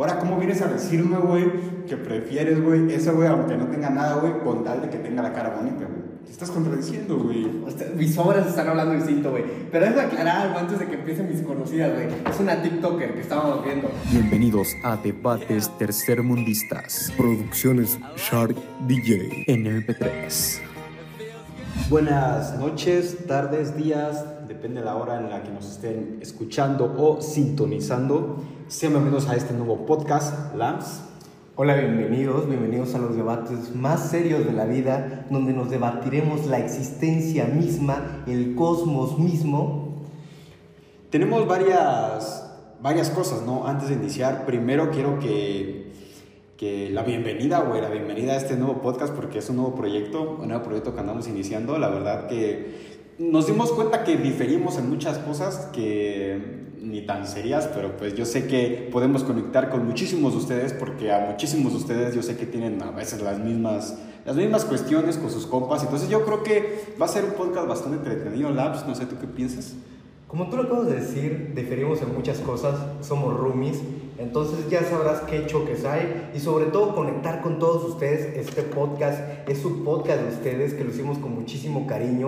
Ahora, ¿cómo vienes a decirme, güey, que prefieres, güey, eso, güey, aunque no tenga nada, güey, con tal de que tenga la cara bonita, güey? Te estás contradiciendo, güey. Mis obras están hablando distinto, güey. Pero es aclarar algo antes de que empiecen mis conocidas, güey. Es una TikToker que estábamos viendo. Bienvenidos a Debates Tercermundistas Producciones Shark DJ. en MP3. Buenas noches, tardes, días, depende de la hora en la que nos estén escuchando o sintonizando. Sean bienvenidos a este nuevo podcast, LAMS. Hola, bienvenidos, bienvenidos a los debates más serios de la vida, donde nos debatiremos la existencia misma, el cosmos mismo. Tenemos varias, varias cosas, ¿no? Antes de iniciar, primero quiero que, que la bienvenida, güey, la bienvenida a este nuevo podcast porque es un nuevo proyecto, un nuevo proyecto que andamos iniciando. La verdad que nos dimos cuenta que diferimos en muchas cosas que ni tan serias, pero pues yo sé que podemos conectar con muchísimos de ustedes porque a muchísimos de ustedes yo sé que tienen a veces las mismas, las mismas cuestiones con sus compas. Entonces yo creo que va a ser un podcast bastante entretenido, Labs, no sé tú qué piensas. Como tú lo acabas de decir, diferimos en muchas cosas, somos roomies, entonces ya sabrás qué choques hay y sobre todo conectar con todos ustedes. Este podcast es su podcast de ustedes que lo hicimos con muchísimo cariño.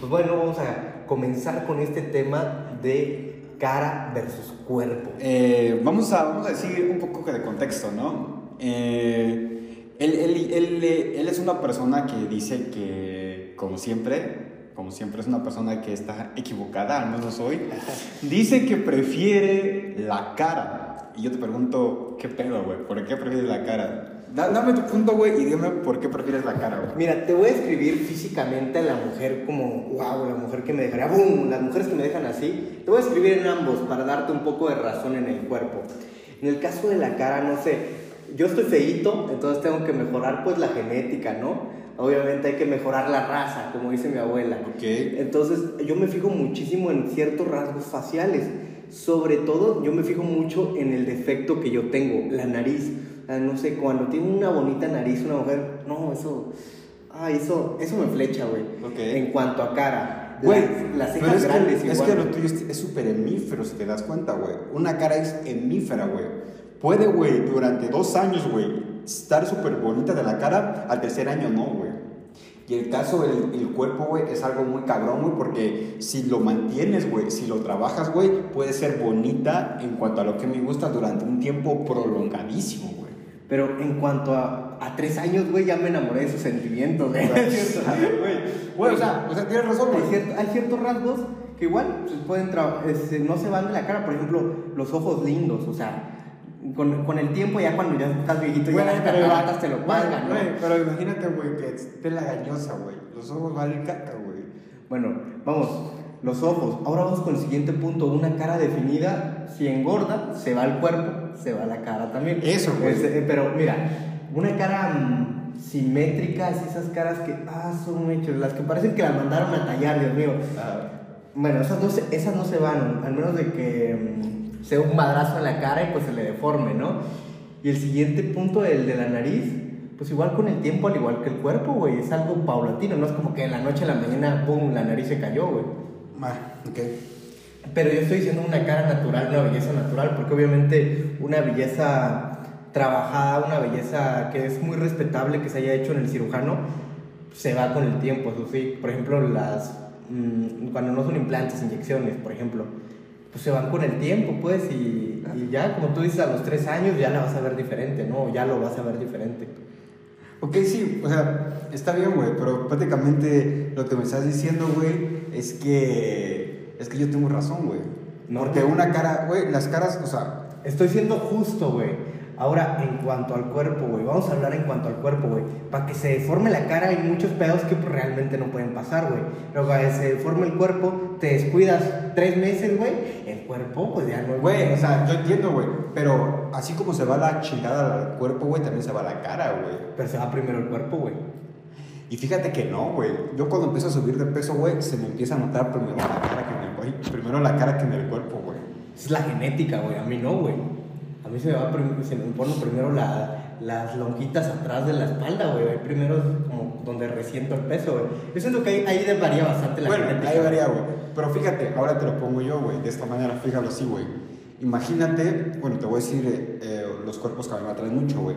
Pues bueno, vamos a comenzar con este tema de cara versus cuerpo. Eh, vamos, a, vamos a decir un poco de contexto, ¿no? Eh, él, él- él- él es una persona que dice que, como siempre, como siempre es una persona que está equivocada, al menos hoy, dice que prefiere la cara. Y yo te pregunto, ¿qué pedo, güey? ¿Por qué prefieres la cara? Da- dame tu punto, güey, y dime por qué prefieres la cara, güey. Mira, te voy a escribir físicamente a la mujer como, wow, la mujer que me dejaría, boom, las mujeres que me dejan así. Te voy a escribir en ambos para darte un poco de razón en el cuerpo. En el caso de la cara, no sé, yo estoy feíto, entonces tengo que mejorar pues la genética, ¿no? Obviamente hay que mejorar la raza, como dice mi abuela. Ok. Entonces yo me fijo muchísimo en ciertos rasgos faciales. Sobre todo yo me fijo mucho en el defecto que yo tengo, la nariz. Ah, no sé, cuando tiene una bonita nariz una mujer, no, eso, ay, eso, eso me flecha, güey. Ok. En cuanto a cara, Güey, las, cejas es grandes que, es que lo tuyo es súper hemífero, si te das cuenta, güey. Una cara es hemífera, güey. Puede, güey, durante dos años, güey, estar súper bonita de la cara, al tercer año no, güey. Y el caso del el cuerpo, güey, es algo muy cabrón, güey, porque si lo mantienes, güey, si lo trabajas, güey, puede ser bonita en cuanto a lo que me gusta durante un tiempo prolongadísimo, güey. Pero en cuanto a, a tres años, güey, ya me enamoré de sus sentimientos, güey. Güey, o sea, o sea, tienes razón, Hay, güey. cier- hay ciertos rasgos que igual pues, pueden este, no se van de la cara, por ejemplo, los ojos lindos, o sea, con, con el tiempo ya cuando ya estás viejito, ya las cataratas te lo pagan, ¿no? Pero imagínate, güey, que esté lagañosa, güey. Los ojos valen caca, güey. Bueno, vamos, los ojos. Ahora vamos con el siguiente punto, una cara definida, si engorda, se va el cuerpo, se va la cara también. Eso, güey. Este, eh, pero mira, una cara mm, simétrica, así esas caras que, ah, son hechos, las que parecen que las mandaron a tallar, Dios mío. Bueno, esas no se, esas no se van, al menos de que mm, sea un madrazo en la cara y pues se le deforme, ¿no? Y el siguiente punto, el de la nariz, pues igual con el tiempo, al igual que el cuerpo, güey, es algo paulatino, no es como que de la noche a la mañana, ¡pum!, la nariz se cayó, güey. Ah, ok. Pero yo estoy diciendo una cara natural, una belleza natural, porque obviamente una belleza trabajada, una belleza que es muy respetable, que se haya hecho en el cirujano, se va con el tiempo, eso sí. Por ejemplo, las mm, cuando no son implantes, inyecciones, por ejemplo, pues se van con el tiempo, pues, y, y ya, como tú dices, a los tres años ya la vas a ver diferente, ¿no? Ya lo vas a ver diferente. Ok, sí, o sea, está bien, güey, pero prácticamente lo que me estás diciendo, güey, es que. Es que yo tengo razón, güey. No, Porque una cara, güey, las caras, o sea. Estoy siendo justo, güey. Ahora, en cuanto al cuerpo, güey, vamos a hablar en cuanto al cuerpo, güey. Para que se deforme la cara hay muchos pedos que pues, realmente no pueden pasar, güey. Pero para que se deforme el cuerpo, te descuidas tres meses, güey, el cuerpo, pues ya no Güey, o sea, yo entiendo, güey, pero así como se va la chingada al cuerpo, güey, también se va la cara, güey. Pero se va primero el cuerpo, güey. Y fíjate que no, güey. Yo cuando empiezo a subir de peso, güey, se me empieza a notar primero la cara que en el. Primero la cara que en el cuerpo, güey. Es la genética, güey. A mí no, güey. A mí se me, va se me ponen primero la- las lonjitas atrás de la espalda, güey. Ahí Primero es como donde resiento el peso, güey. Yo siento que ahí, ahí varía bastante la Bueno, genética. ahí varía, güey. Pero fíjate, ahora te lo pongo yo, güey, de esta manera, fíjalo así, güey. Imagínate, bueno, te voy a decir eh, eh, los cuerpos que a mí me atraen mucho, güey.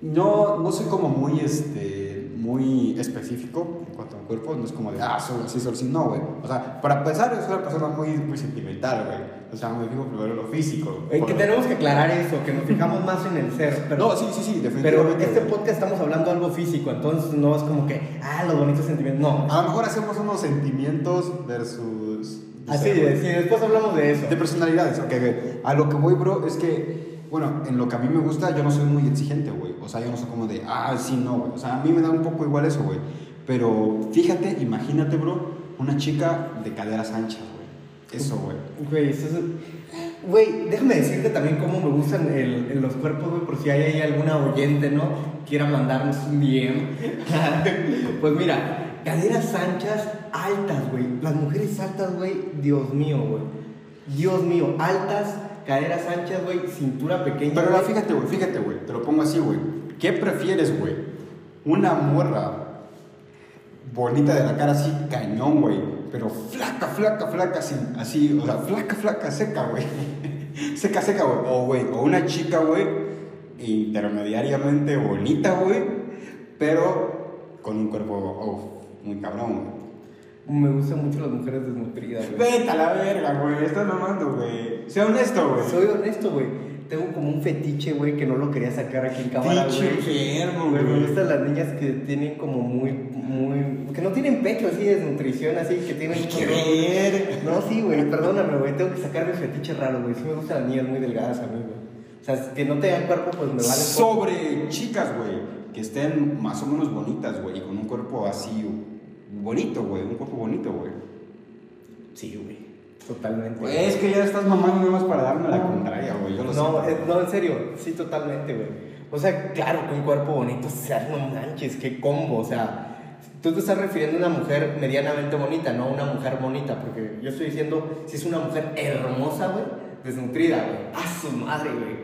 No, no soy como muy, este, muy específico en cuanto a mi cuerpo, no es como de, ah, solo así, solo así, no, güey. O sea, para empezar, soy una persona muy, muy sentimental, güey. O sea, me fijo primero en lo físico. Eh, que tenemos que aclarar eso, que nos fijamos más en el ser. Pero, No, sí, sí, sí, pero definitivamente. este güey. podcast estamos hablando algo físico, entonces no es como que, ah, los bonitos sentimientos. No. A lo mejor hacemos unos sentimientos versus... Así es, sí, después hablamos de eso. De personalidades, ok, güey. A lo que voy, bro, es que, bueno, en lo que a mí me gusta, yo no soy muy exigente, güey. O sea, yo no soy como de, ah, sí, no, güey. O sea, a mí me da un poco igual eso, güey. Pero fíjate, imagínate, bro, una chica de caderas anchas, güey. Eso, güey. Güey, eso es... Güey, déjame decirte también cómo me gustan el, los cuerpos, güey, por si hay ahí alguna oyente, ¿no? Quiera mandarnos un DM. pues mira, caderas anchas, altas, güey. Las mujeres altas, güey, Dios mío, güey. Dios mío, altas, caderas anchas, güey, cintura pequeña. Pero güey. fíjate, güey, fíjate, güey. Te lo pongo así, güey. ¿Qué prefieres, güey? Una morra bonita de la cara así, cañón, güey. Pero flaca, flaca, flaca, así, así, o sea, flaca, flaca, seca, güey. seca, seca, güey. O, güey, o una chica, güey, intermediariamente bonita, güey, pero con un cuerpo, oh, muy cabrón, güey. Me gustan mucho las mujeres desnutridas, güey. Vete a la verga, güey. Estás mamando, güey. Sea honesto, güey. Soy honesto, güey. Tengo como un fetiche, güey, que no lo quería sacar aquí en cámara, güey. enfermo, Güey. Me gustan las niñas que tienen como muy, muy... Que no tienen pecho así de desnutrición, así, que tienen... creer. No, sí, güey, perdóname, güey. Tengo que sacar mi fetiche raro, güey. Sí me gustan las niñas muy delgadas a mí, güey. O sea, que no tengan cuerpo, pues me vale poco. Sobre chicas, güey, que estén más o menos bonitas, güey, y con un cuerpo así bonito, güey, un cuerpo bonito, güey. Sí, güey. Totalmente. Güey, es que ya estás mamando nada más para darme la contraria, güey. Yo lo No, sé. eh, no, en serio, sí, totalmente, güey. O sea, claro que un cuerpo bonito, o sea, no manches, qué combo, o sea, tú te estás refiriendo a una mujer medianamente bonita, no a una mujer bonita, porque yo estoy diciendo, si es una mujer hermosa, güey, desnutrida, güey, a su madre, güey,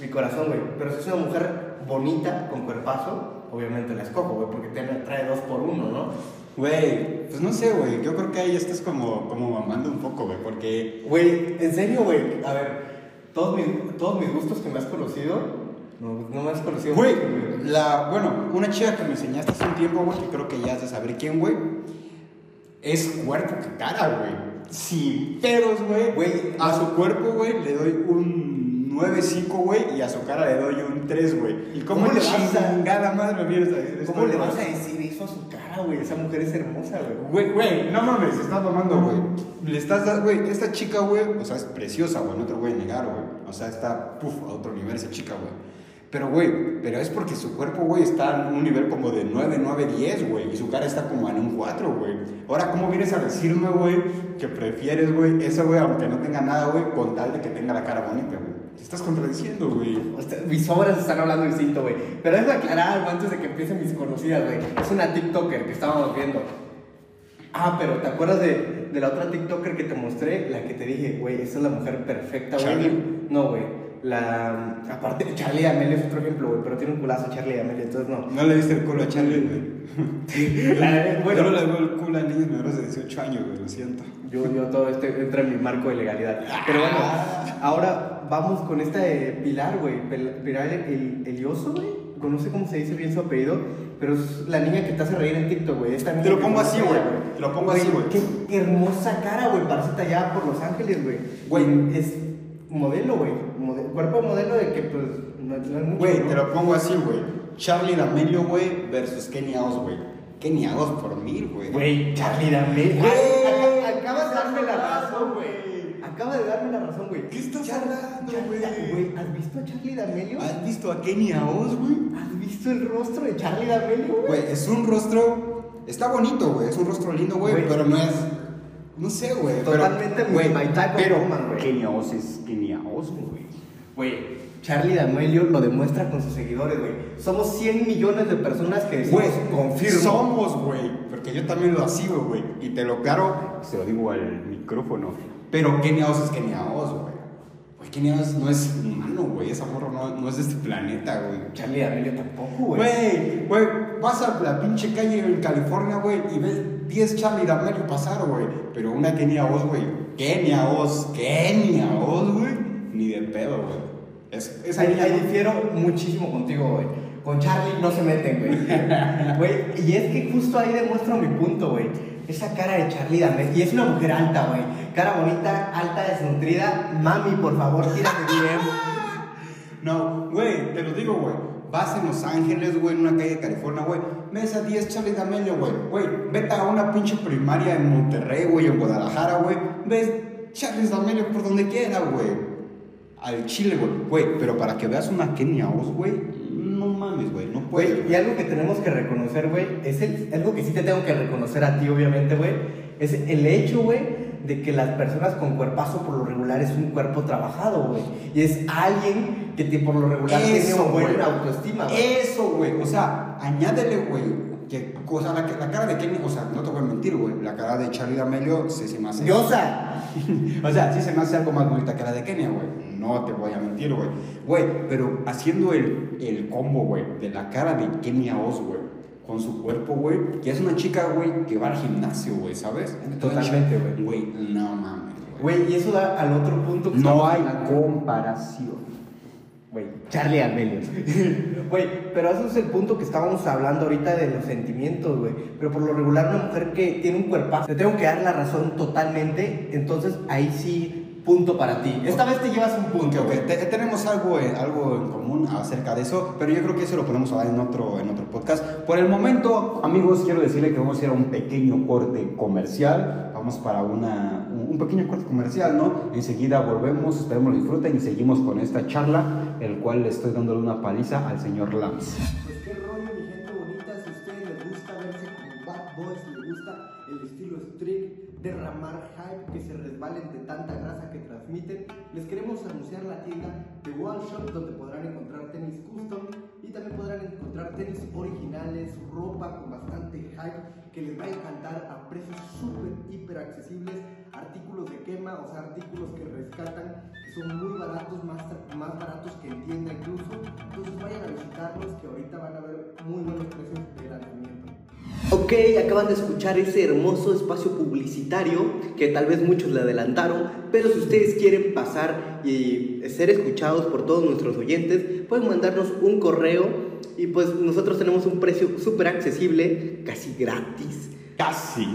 mi corazón, güey, pero si es una mujer bonita, con cuerpazo, obviamente la escojo, güey, porque te trae dos por uno, ¿no? Güey, pues no sé, güey. Yo creo que ahí estás como, como mamando un poco, güey, porque. Güey, en serio, güey, a ver, todos mis, todos mis gustos que me has conocido, no, no me has conocido Güey, la, bueno, una chica que me enseñaste hace un tiempo, güey, que creo que ya has de saber quién, güey, es cuerpo que cara, güey. Sin pedos, güey. Güey, a su cuerpo, güey, le doy un 9.5, güey, y a su cara le doy un 3, güey. ¿Y cómo, ¿Cómo le vas a- chingada madre me vienes a decir esto, ¿Cómo le vas a decir eso a su cara, güey? Esa mujer es hermosa, güey. Güey, güey, no mames, estás mamando, güey. Le estás dando, güey, esta chica, güey, o sea, es preciosa, güey, no te lo voy a negar, güey. O sea, está, puf, a otro nivel esa chica, güey. Pero, güey, pero es porque su cuerpo, güey, está en un nivel como de 9, 9, 10, güey. Y su cara está como en un 4, güey. Ahora, ¿cómo vienes a decirme, güey, que prefieres, güey, eso, güey, aunque no tenga nada, güey, con tal de que tenga la cara bonita, güey? Te estás contradiciendo, güey. Mis obras están hablando distinto, güey. Pero déjame aclarar algo antes de que empiecen mis conocidas, güey. Es una TikToker que estábamos viendo. Ah, pero ¿te acuerdas de, de la otra TikToker que te mostré? La que te dije, güey, esa es la mujer perfecta, güey. No, güey. La. Aparte, Charlie D'Amelio es otro ejemplo, güey. Pero tiene un culazo Charlie D'Amelio, entonces no. No le diste el culo a Charlie, güey. La- Bueno, bueno, yo no le doy el culo a niños menores de 18 años, güey, lo siento. Yo, yo todo esto entra en mi marco de legalidad. Pero bueno, ahora vamos con esta de Pilar, güey. Pilar el, Elioso, güey. No sé cómo se dice bien su apellido, pero es la niña que te hace reír en TikTok, güey. Esta niña Te lo pongo así, güey. Te lo pongo así, güey. Qué hermosa cara, güey. Parece tallada por Los Ángeles, güey. Güey. Es modelo, güey. Mode- cuerpo modelo de que, pues, no, no es mucho. Güey, ¿no? te lo pongo así, güey. Charlie D'Amelio, güey, versus Kenny Oz, güey. Kenny Oz por mil, güey. Güey, Charlie D'Amelio. Güey. Acabas de darme la razón, güey. Acaba de darme la razón, güey. ¿Qué estás Charlie- hablando, güey? Güey, ¿has visto a Charlie D'Amelio? ¿Has visto a Kenny Oz, güey? ¿Has visto el rostro de Charlie D'Amelio, güey? Güey, es un rostro. Está bonito, güey. Es un rostro lindo, güey. Pero no es. No sé, güey. Totalmente güey, Pero güey. Kenny Oz es Kenny Oz, güey. Güey, Charlie D'Amelio lo demuestra con sus seguidores, güey. Somos 100 millones de personas que decimos, Güey, confirmo. Somos, güey. Porque yo también lo sigo, güey. Y te lo claro, se lo digo al micrófono. Pero Kenny Oz es Kenny Oz, güey. Güey, Kenny Oz no es humano, güey. Esa morra no, no es de este planeta, güey. Charlie D'Amelio tampoco, güey. Güey, güey, vas a la pinche calle en California, güey, y ves 10 Charlie D'Amelio pasar, güey. Pero una Kenia Oz, güey. Kenia Oz, Kenia Oz, güey. Ni de pedo, güey. Es, esa Ahí, ahí difiero muchísimo contigo, güey. Con Charlie no se meten, güey. Güey, y es que justo ahí demuestro mi punto, güey. Esa cara de Charlie D'Amelio. Y es una mujer alta, güey. Cara bonita, alta, desnutrida. Mami, por favor, tírame bien. No, güey, te lo digo, güey. Vas en Los Ángeles, güey, en una calle de California, güey. Ves a 10 Charlie D'Amelio, güey. Güey, vete a una pinche primaria en Monterrey, güey, en Guadalajara, güey. Ves Charlie D'Amelio por donde quiera, güey. Al Chile, güey. Güey, pero para que veas una Kenia Oz, güey, güey, y algo que tenemos que reconocer, güey, es el, algo que sí te tengo que reconocer a ti, obviamente, güey, es el hecho, güey, de que las personas con cuerpazo por lo regular es un cuerpo trabajado, güey. Y es alguien que te- por lo regular tiene Eso, una buena autoestima, güey. Eso, güey. O sea, añádele, güey. Que, o sea, la, la cara de Kenny, o sea, no te voy a mentir, güey. La cara de Charlie D'Amelio sí se me hace. Diosa. O sea, sí se me hace algo más bonita que la de Kenia, güey. No te voy a mentir, güey. Güey, pero haciendo el, el combo, güey, de la cara de Kenia Oz, güey, con su cuerpo, güey, que es una chica, güey, que va al gimnasio, güey, ¿sabes? Totalmente, güey. Güey, no mames, güey. Güey, y eso da al otro punto que No hay hablando. comparación. Güey, Charlie D'Amelio. Güey, pero eso es el punto que estábamos hablando ahorita de los sentimientos, güey. Pero por lo regular una mujer que tiene un cuerpazo, te tengo que dar la razón totalmente, entonces ahí sí, punto para ti. Esta vez te llevas un punto, Ok, güey. ok, te- tenemos algo, en- algo en común acerca de eso, pero yo creo que eso lo podemos hablar en otro, en otro podcast. Por el momento, amigos, quiero decirle que vamos a ir a un pequeño corte comercial. Vamos para una, un pequeño corte comercial, ¿no? Enseguida volvemos, esperemos lo disfruten y seguimos con esta charla, el cual le estoy dándole una paliza al señor Lams. Donde podrán encontrar tenis custom y también podrán encontrar tenis originales, ropa con bastante hype, que les va a encantar a precios súper, hiper accesibles, artículos de quema, o sea, artículos que rescatan, que son muy baratos, más, más baratos que en tienda incluso. Entonces vayan a visitarlos, que ahorita van a ver muy buenos precios de lanzamiento. Ok, acaban de escuchar ese hermoso espacio publicitario que tal vez muchos le adelantaron, pero si ustedes quieren pasar y ser escuchados por todos nuestros oyentes, pueden mandarnos un correo y pues nosotros tenemos un precio súper accesible, casi gratis. Casi,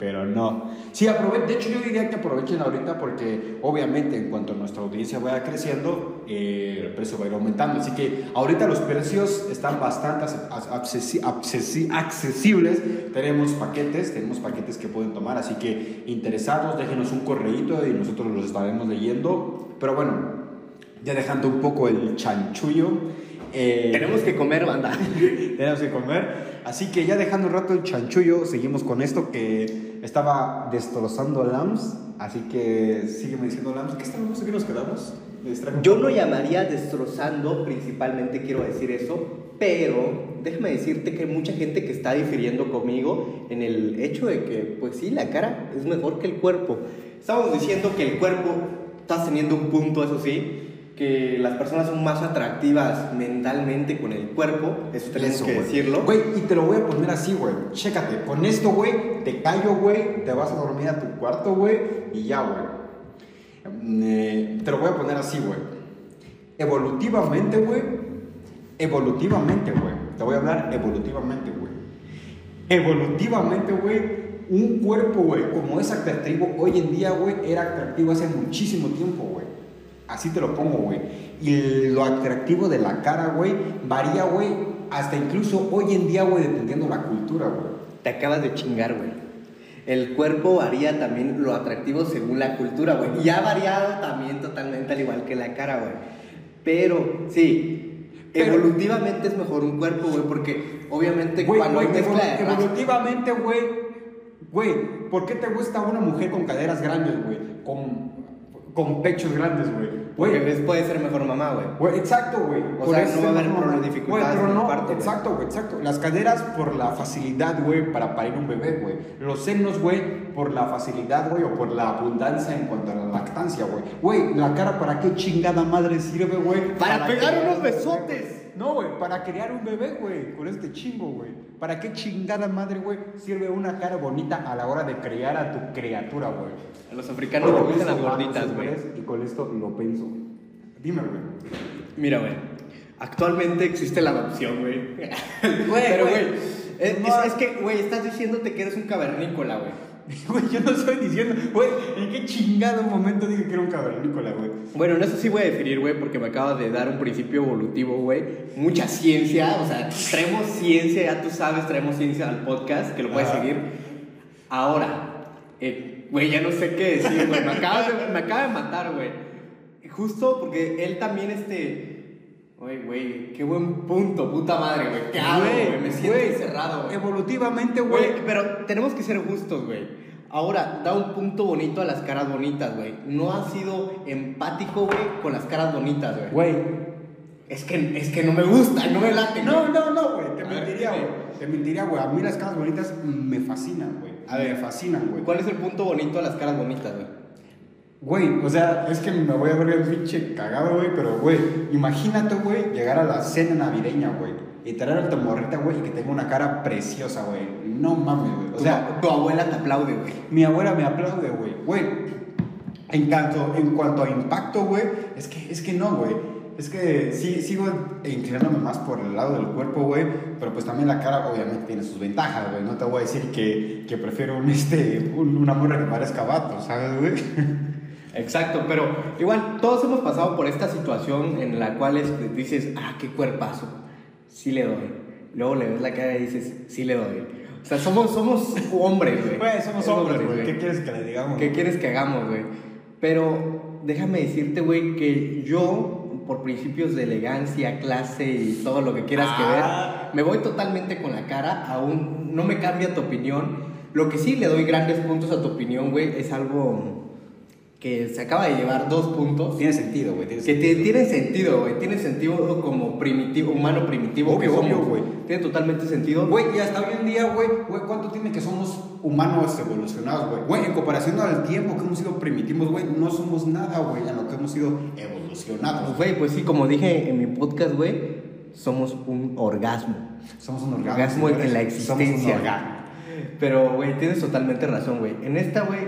pero no. Sí, aprove de hecho yo diría que aprovechen ahorita porque obviamente en cuanto nuestra audiencia vaya creciendo, eh, el precio va a ir aumentando. Así que ahorita los precios están bastante ac- accesi- accesi- accesibles. Tenemos paquetes, tenemos paquetes que pueden tomar, así que interesados, déjenos un correíto y nosotros los estaremos leyendo. Pero bueno, ya dejando un poco el chanchullo. eh, Tenemos que comer, banda. tenemos que comer. Así que ya dejando un rato el chanchullo, seguimos con esto que estaba destrozando a Lams. Así que sígueme diciendo Lams. ¿Qué estábamos? ¿Qué nos quedamos? Yo lo llamaría destrozando, principalmente quiero decir eso, pero déjame decirte que hay mucha gente que está difiriendo conmigo en el hecho de que, pues sí, la cara es mejor que el cuerpo. Estamos diciendo que el cuerpo, estás teniendo un punto, eso sí, que las personas son más atractivas mentalmente con el cuerpo, eso tenemos Eso, que güey. decirlo. Güey, y te lo voy a poner así, güey. Chécate. Con esto, güey, te callo, güey. Te vas a dormir a tu cuarto, güey. Y ya, güey. Eh, te lo voy a poner así, güey. Evolutivamente, güey. Evolutivamente, güey. Te voy a hablar evolutivamente, güey. Evolutivamente, güey. Un cuerpo, güey, como es atractivo hoy en día, güey, era atractivo hace muchísimo tiempo, güey. Así te lo pongo, güey. Y lo atractivo de la cara, güey, varía, güey, hasta incluso hoy en día, güey, dependiendo la cultura, güey. Te acabas de chingar, güey. El cuerpo varía también lo atractivo según la cultura, güey. Y ha variado también totalmente al igual que la cara, güey. Pero, sí, Pero- evolutivamente es mejor un cuerpo, güey, porque obviamente Güey, cuando güey, hay mezcla razas- evolutivamente, güey, güey, ¿por qué te gusta una mujer con caderas grandes, güey? Con, con pechos grandes, güey. Ves, puede ser mejor mamá, güey. Güey, exacto, güey. O Por sea, eso no va a haber normal. problemas, dificultades Güey, pero no, exacto, güey, exacto. Las caderas por la facilidad, güey, para parir un bebé, güey. Los senos, güey, por la facilidad, güey, o por la abundancia en cuanto a la lactancia, güey. Güey, la cara, ¿para qué chingada madre sirve, güey? Para pegar unos besotes. No, güey, para crear un bebé, güey, con este chingo, güey. ¿Para qué chingada madre, güey, sirve una cara bonita a la hora de crear a tu criatura, güey? A los africanos les gustan las gorditas, güey. Y con esto lo pienso. Dime, güey. Mira, güey. Actualmente existe la adopción, güey. Pero, güey. güey. Es, No. es- es que, güey, estás diciéndote que eres un cavernícola, güey. Güey, yo no estoy diciendo, güey, ¿en qué chingado momento dije que era un cavernícola, güey? Bueno, en eso sí voy a diferir, güey, porque me acaba de dar un principio evolutivo, güey. Mucha ciencia, o sea, traemos ciencia, ya tú sabes, traemos ciencia al podcast, que lo puedes Ajá. seguir. Ahora, eh, güey, ya no sé qué decir, güey. Me acaba de, me acaba de matar, güey. Justo porque él también, este. Güey, güey, qué buen punto, puta madre, güey. ¿Qué hago, güey? Me siento güey, encerrado, güey. Evolutivamente, Güey, pero tenemos que ser justos, güey. Ahora, da un punto bonito a las caras bonitas, güey. No has sido empático, güey, con las caras bonitas, güey. Güey. Es que, es que no me gusta, no me late. No, no, no, güey. Te ver, mentiría, güey. Te mentiría, güey. A mí las caras bonitas me fascinan, güey. A ver. me fascinan, güey. ¿Cuál es el punto bonito a las caras bonitas, güey? Güey, o sea, es que me voy a ver bien pinche cagado, güey, pero, güey, imagínate, güey, llegar a la cena navideña, güey, y traer a tu morrita, güey, y que tenga una cara preciosa, güey. No mames, güey. O Tu- sea, tu abuela te aplaude, güey. mi abuela me aplaude, güey. Güey, en cuanto, en cuanto a impacto, güey, es que, es que no, güey. Es que sí, sigo inclinándome más por el lado del cuerpo, güey. Pero pues también la cara, obviamente, tiene sus ventajas, güey. No te voy a decir que, que prefiero un, este, un- una morra que parezca vato, ¿sabes, güey? Exacto, pero igual todos hemos pasado por esta situación en la cual este, dices, ah, qué cuerpazo, sí le doy. Luego le ves la cara y dices, sí le doy. O sea, somos, somos hombres, güey. Güey, somos hombres, güey. ¿Qué quieres que le digamos? ¿Qué quieres que hagamos, güey? Pero déjame decirte, güey, que yo, por principios de elegancia, clase y todo lo que quieras Ah. que ver, me voy totalmente con la cara, aún no me cambia tu opinión. Lo que sí le doy grandes puntos a tu opinión, güey, es algo que se acaba de llevar dos puntos. Tiene sentido, güey. Que te- tiene sentido, güey. Tiene sentido como primitivo, humano primitivo. Obvio, que somos. güey. Tiene totalmente sentido. Güey, y hasta hoy en día, güey, güey, ¿cuánto tiene que somos humanos evolucionados, güey? Güey, en comparación al tiempo que hemos sido primitivos, güey, no somos nada, güey, a lo que hemos sido evolucionados. Güey, pues sí, como dije en mi podcast, güey, somos un orgasmo. Somos un orgasmo. Orgasmo en la Somos existencia. un orgasmo. Pero, güey, tienes totalmente razón, güey. En esta, güey,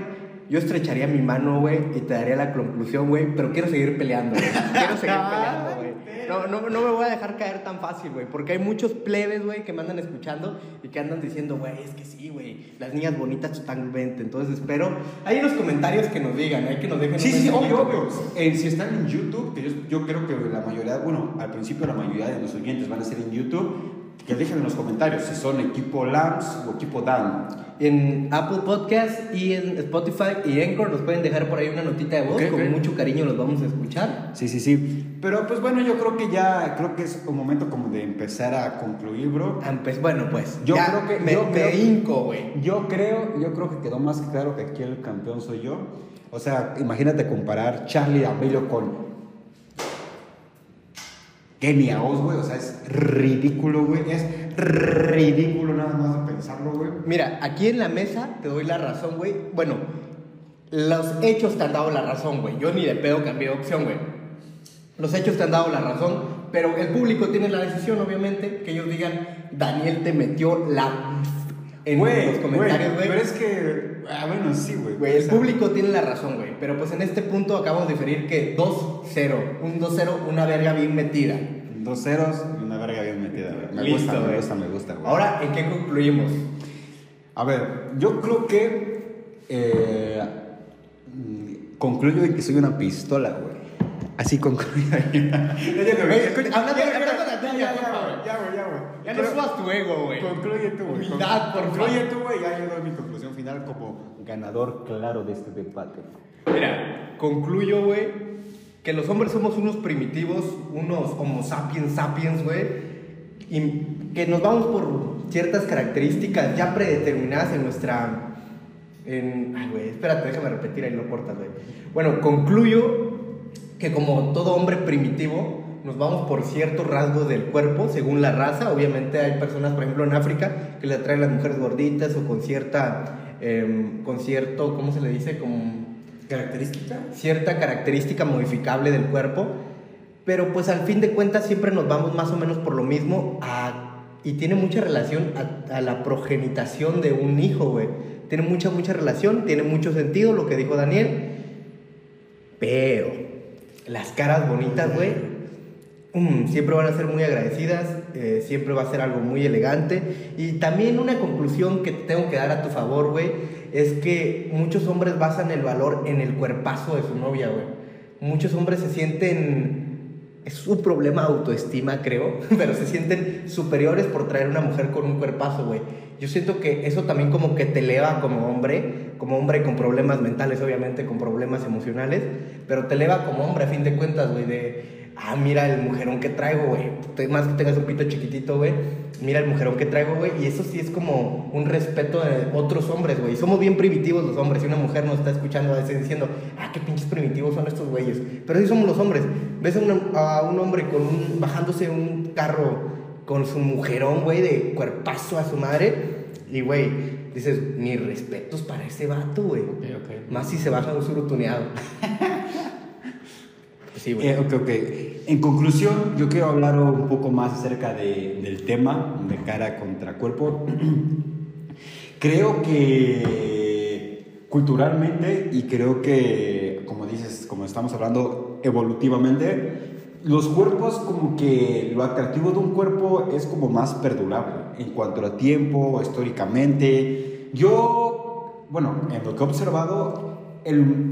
yo estrecharía mi mano, güey, y te daría la conclusión, güey, pero quiero seguir peleando, güey. Quiero seguir peleando, güey. No, no, no me voy a dejar caer tan fácil, güey, porque hay muchos plebes, güey, que me andan escuchando y que andan diciendo, güey, es que sí, güey, las niñas bonitas totalmente. Entonces espero, ahí en los comentarios que nos digan, hay que nos dejen Sí, sí, obvio, obvio. Eh, si están en YouTube, que yo, yo creo que la mayoría, bueno, al principio la mayoría de los oyentes van a ser en YouTube, que dejen en los comentarios si son equipo LAMS o equipo DAN. En Apple Podcast y en Spotify y Anchor nos pueden dejar por ahí una notita de voz. Con mucho cariño los vamos a escuchar. Sí, sí, sí. Pero pues bueno, yo creo que ya, creo que es un momento como de empezar a concluir, bro. Ah, Pues bueno, pues. Yo ya creo que- Me, yo me hinco, güey. Yo creo, yo creo que quedó más claro que aquí el campeón soy yo. O sea, imagínate comparar Charlie D'Amelio con Kenia Oz, güey. O sea, es ridículo, güey. Es ridículo nada más de pensarlo, güey. Mira, aquí en la mesa te doy la razón, güey. Bueno, los hechos te han dado la razón, güey. Yo ni de pedo cambié de opción, güey. Los hechos te han dado la razón, pero el público tiene la decisión, obviamente, que ellos digan, Daniel te metió la... En los comentarios, güey. Pero es que, ah, bueno, sí, güey. Güey, el O sea, público tiene la razón, güey. Pero pues en este punto acabamos de diferir que 2-0. Un 2-0, una verga bien metida. Dos ceros y una verga bien metida, güey. Me Listo, gusta, me gusta, me gusta, güey. Ahora, ¿en qué concluimos? A ver, yo creo que eh, concluyo en que soy una pistola, güey. Así concluyo. Ya, no subas tu ego, güey. Concluye tú, güey. Humildad, por Concluye tú, güey. Ya yo doy mi conclusión final como ganador claro de este debate. Mira, concluyo, güey, que los hombres somos unos primitivos, unos homo sapiens sapiens, güey, y que nos vamos por ciertas características ya predeterminadas en nuestra... Ay, güey, espérate, déjame repetir, ahí lo cortas, güey. Bueno, concluyo que como todo hombre primitivo, nos vamos por ciertos rasgos del cuerpo, según la raza. Obviamente hay personas, por ejemplo, en África, que le atraen las mujeres gorditas o con cierta, em, con cierto, ¿cómo se le dice? Como ¿Característica? cierta característica modificable del cuerpo, pero pues al fin de cuentas siempre nos vamos más o menos por lo mismo y tiene mucha relación a, la progenitación de un hijo, güey. Tiene mucha, mucha relación, tiene mucho sentido lo que dijo Daniel, pero las caras bonitas, güey, mm, siempre van a ser muy agradecidas, eh, siempre va a ser algo muy elegante. Y también una conclusión que tengo que dar a tu favor, güey, es que muchos hombres basan el valor en el cuerpazo de su novia, güey. Muchos hombres se sienten es un problema autoestima, creo, pero se sienten superiores por traer una mujer con un cuerpazo, güey. Yo siento que eso también como que te eleva como hombre, como hombre con problemas mentales, obviamente, con problemas emocionales, pero te eleva como hombre a fin de cuentas, güey, ah, mira el mujerón que traigo, güey, más que tengas un pito chiquitito, güey, mira el mujerón que traigo, güey, y eso sí es como un respeto de otros hombres, güey. Somos bien primitivos los hombres, y una mujer nos está escuchando a veces diciendo, ah, qué pinches primitivos son estos güeyes, pero sí somos los hombres. Ves a, una- a un hombre con un, bajándose un carro con su mujerón, güey, de cuerpazo a su madre. Y, güey, dices, mis respetos para ese vato, güey. Más si se baja un surutuneado. Sí, güey. Eh, ok, ok. En conclusión, yo quiero hablar un poco más acerca de- del tema de cara contra cuerpo. creo que culturalmente y creo que, como dices, como estamos hablando evolutivamente, los cuerpos como que lo atractivo de un cuerpo es como más perdurable en cuanto a tiempo, históricamente. Yo, bueno, en lo que he observado,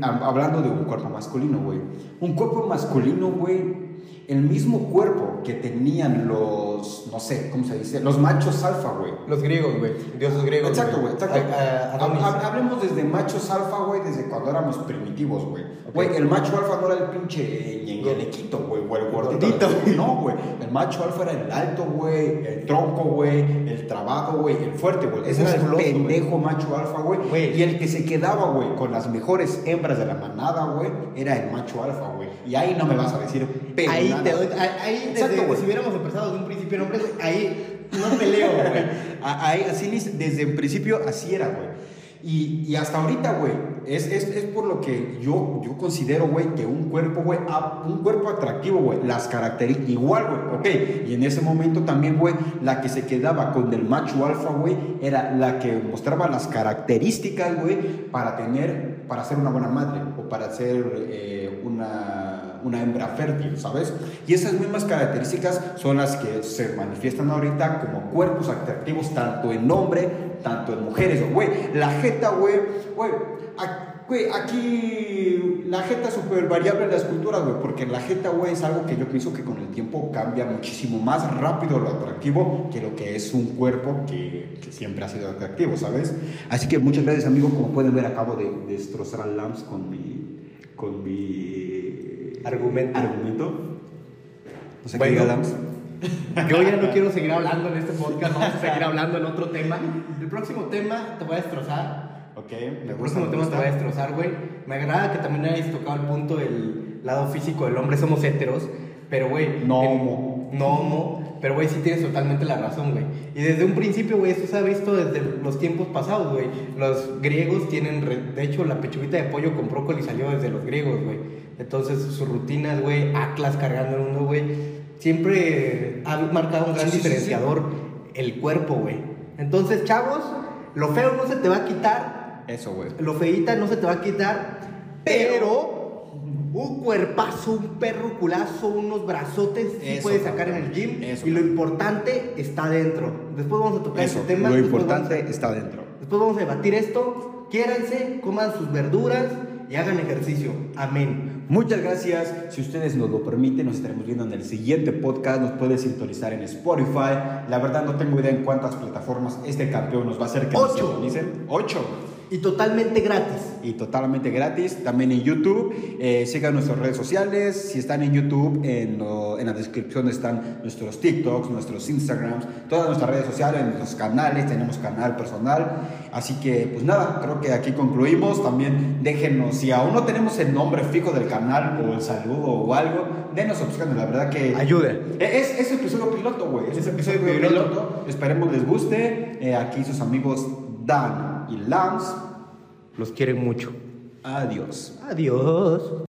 hablando de un cuerpo masculino, güey. Un cuerpo masculino, güey, el mismo cuerpo que tenían los, no sé, ¿cómo se dice? Los machos alfa, güey. Los griegos, güey. Dioses griegos. Exacto, güey, exacto. Hablemos desde machos alfa, güey, desde cuando éramos primitivos, güey. Güey, el macho alfa no era el pinche ñenguelequito, güey, o el gordito. No, güey. El macho alfa era el alto, güey, el tronco, güey, el trabajo, güey, el fuerte, güey. Ese Era es el pendejo macho alfa, güey. Y el que se quedaba, güey, con las mejores hembras de la manada, güey, era el macho alfa, güey. Y ahí no me vas a decir pero Ahí, te doy, ahí, ahí desde- Exacto, güey. si hubiéramos empezado desde un principio hombres, güey, ahí no peleo, güey. Ahí, así desde el principio así era, güey. Y, y hasta ahorita, güey, es, es, es por lo que yo, yo considero, güey, que un cuerpo, güey, un cuerpo atractivo, güey, las características, igual, güey, ok. Y en ese momento también, güey, la que se quedaba con el macho alfa, güey, era la que mostraba las características, güey, para tener, para ser una buena madre o para ser eh, una, una hembra fértil, ¿sabes? Y esas mismas características son las que se manifiestan ahorita como cuerpos atractivos tanto en hombre, tanto en mujeres, güey. La jeta, güey, güey, a- aquí la jeta es súper variable en las culturas, güey, porque la jeta, güey, es algo que yo pienso que con el tiempo cambia muchísimo más rápido lo atractivo que lo que es un cuerpo que, siempre ha sido atractivo, ¿sabes? Así que muchas gracias, amigo. Como pueden ver, acabo de destrozar al Lams con mi, con mi Argumento. argumento. No sé Bueno. qué diga Lams. Yo ya no quiero seguir hablando en este podcast, vamos a seguir hablando en otro tema. El próximo tema te voy a destrozar. Ok, me El gusta. próximo me tema te gusta. voy a destrozar, güey. Me agrada que también hayas tocado el punto del lado físico del hombre, somos héteros, pero, güey. No homo. No homo, pero, güey, sí tienes totalmente la razón, güey. Y desde un principio, güey, eso se ha visto desde los tiempos pasados, güey. Los griegos tienen, de hecho, la pechuguita de pollo con brócoli salió desde los griegos, güey. Entonces, sus rutinas, güey, Atlas cargando el mundo, güey, siempre ha marcado un gran Sí, sí, sí, sí. diferenciador el cuerpo, güey. Entonces, chavos, lo feo no se te va a quitar, Eso, güey. lo feíta no se te va a quitar, pero un cuerpazo, un perro culazo, unos brazotes, sí Eso, puedes sacar en el gym. Eso, y lo importante está dentro. Después vamos a tocar Eso, ese tema. lo importante a- está dentro. Después vamos a debatir esto. Quiéranse, coman sus verduras y hagan ejercicio. Amén. Muchas gracias. Si ustedes nos lo permiten, nos estaremos viendo en el siguiente podcast. Nos puede sintonizar en Spotify. La verdad no tengo idea en cuántas plataformas este campeón nos va a hacer que nos Ocho. sintonicen. Ocho. Y totalmente gratis. Y totalmente gratis. También en YouTube. Eh, sigan nuestras redes sociales. Si están en YouTube, en, lo- en la descripción están nuestros TikToks, nuestros Instagrams, todas nuestras redes sociales, nuestros canales. Tenemos canal personal. Así que, pues nada, creo que aquí concluimos. También déjenos, si aún no tenemos el nombre fijo del canal o el saludo o algo, denos opciones. La verdad que. Ayuda. Es, es episodio piloto, güey. Es Es episodio episodio piloto. piloto. Esperemos les guste. Eh, aquí sus amigos Dan y Lance. Los quieren mucho. Adiós. Adiós.